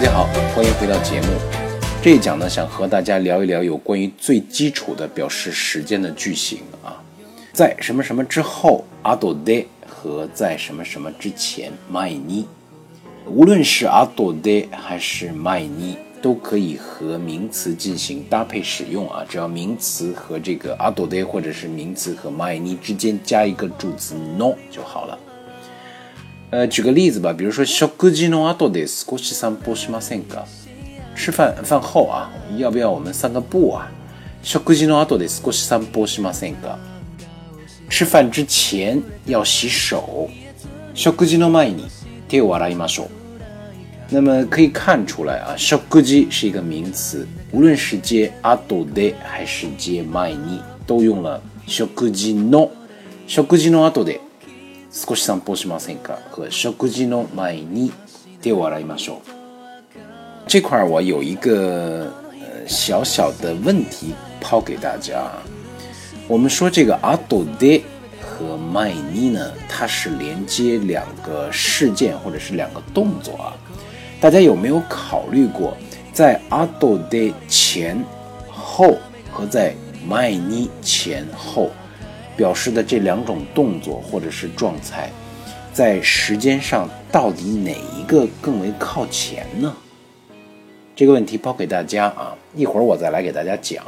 大家好，欢迎回到节目。这一讲呢，想和大家聊一聊有关于最基础的表示时间的句型啊，在什么什么之后阿多德和在什么什么之前 my 尼，无论是阿多德还是 my 尼。都可以和名词进行搭配使用啊，只要名词和这个阿多德或者是名词和 my 尼之间加一个助词 no 就好了。呃，举个例子吧，比如说食事の後で少し散歩しませんか？吃饭饭后啊，要不要我们散个步啊？食事の後で少し散歩しませんか？吃饭之前要洗手。食事の前に手を洗いましょう。那么可以看出来啊，食事是一个名词，无论是接阿多で还是接前に，都用了食事の。食事の後で 少し散歩しませんか？和食事の前に手を洗いましょう。这块我有一个呃小小的问题抛给大家。我们说这个阿多で和前に呢，它是连接两个事件或者是两个动作啊。大家有没有考虑过，在阿多的前后和在麦尼前后 表示的这两种动作或者是状态，在时间上到底哪一个更为靠前呢？这个问题抛给大家啊，一会儿我再来给大家讲。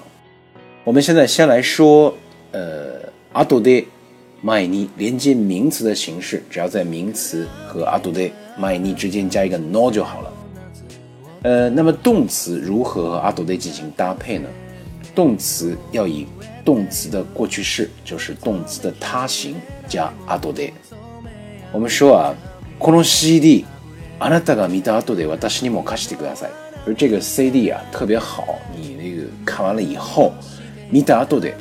我们现在先来说，呃，阿杜的麦尼连接名词的形式，只要在名词和阿杜的。麦尼之间加一个 no 就好了。呃，那么动词如何和阿杜德进行搭配呢？动词要以动词的过去式，就是动词的他形加阿多德。我们说啊，この CD あなたが見た後で私にも貸してください。而这个 CD 啊特别好，你那个看完了以后，見た後で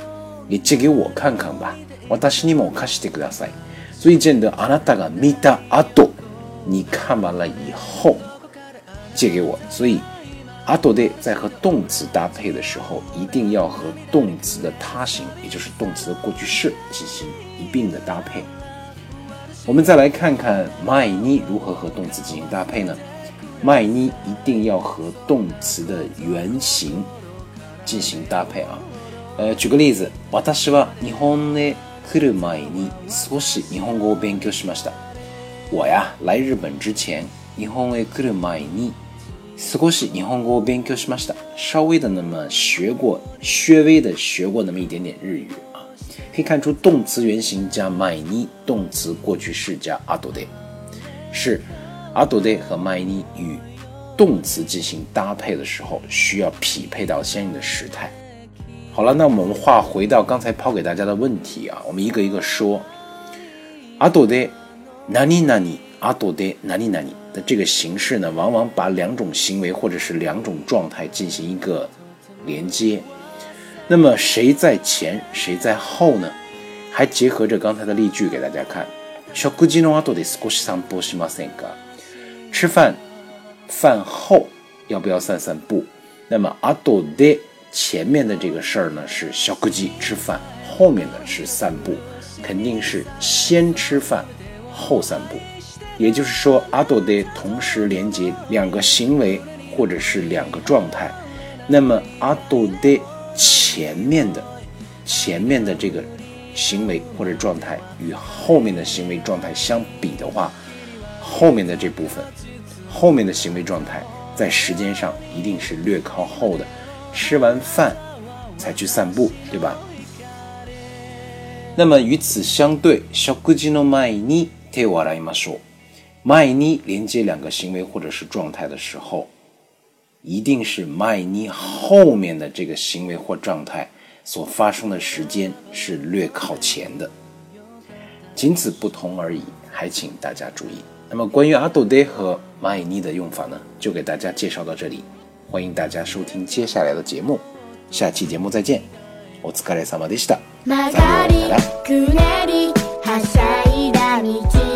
也借给我看看吧。私にも貸してください。所以见得あなたが見た後。你看完了以后借给我，所以 阿多德在和动词搭配的时候，一定要和动词的他形，也就是动词的过去式进行一并的搭配。我们再来看看麦尼如何和动词进行搭配呢？麦尼一定要和动词的原形进行搭配啊。呃，举个例子，私は日本へ来る前に少し日本語を勉強しました。我呀，来日本之前，日本へ来る前に 少し日本語を勉強しました。稍微的那么学过，稍微的学过那么一点点日语啊。可以看出，动词原形加前に，动词过去式加後で，是後で和前に与动词进行搭配的时候，需要匹配到相应的时态。好了，那我们话回到刚才抛给大家的问题啊，我们一个一个说。後で哪里哪里 阿多德哪里哪里的这个形式呢，往往把两种行为或者是两种状态进行一个连接。那么谁在前，谁在后呢？还结合着刚才的例句给大家看。食事の後で少し散歩しませんか？吃饭饭后要不要散散步？那么阿多德前面的这个事儿呢是食事吃饭，后面的是散步，肯定是先吃饭。后三步， 也就是说，阿多德同时连接两个行为或者是两个状态。那么，阿多德前面的前面的这个行为或者状态与后面的行为状态相比的话，后面的这部分，后面的行为状态在时间上一定是略靠后的。吃完饭才去散步，对吧？那么与此相对，食事の前にテワライマショ 麦尼连接两个行为或者是状态的时候，一定是麦尼后面的这个行为或状态所发生的时间是略靠前的，仅此不同而已，还请大家注意。那么关于阿多德和麦尼的用法呢，就给大家介绍到这里，欢迎大家收听接下来的节目，下期节目再见。お疲れ様でした。さようなら。